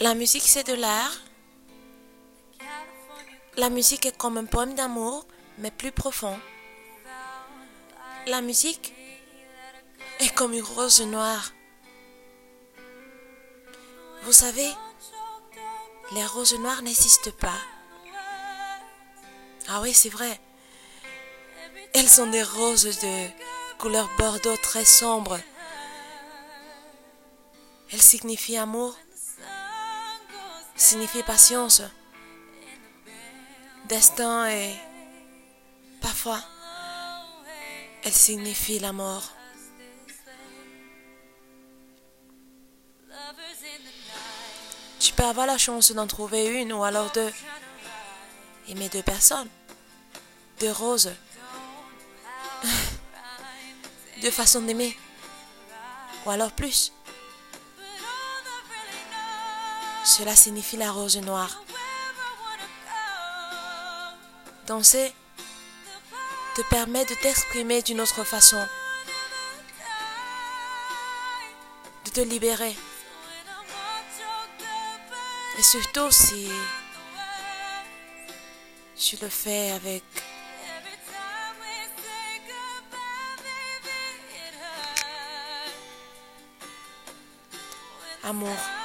La musique, c'est de l'art. La musique est comme un poème d'amour, mais plus profond. La musique est comme une rose noire. Vous savez, les roses noires n'existent pas. Ah oui, c'est vrai. Elles sont des roses de couleur bordeaux très sombre. Elles signifient amour, signifient patience, destin et parfois elles signifient la mort. Tu peux avoir la chance d'en trouver une ou alors deux. Aimer deux personnes, deux roses, deux façons d'aimer, ou alors plus. Cela signifie la rose noire. Danser te permet de t'exprimer d'une autre façon, de te libérer. Et surtout si tu le fais avec amour.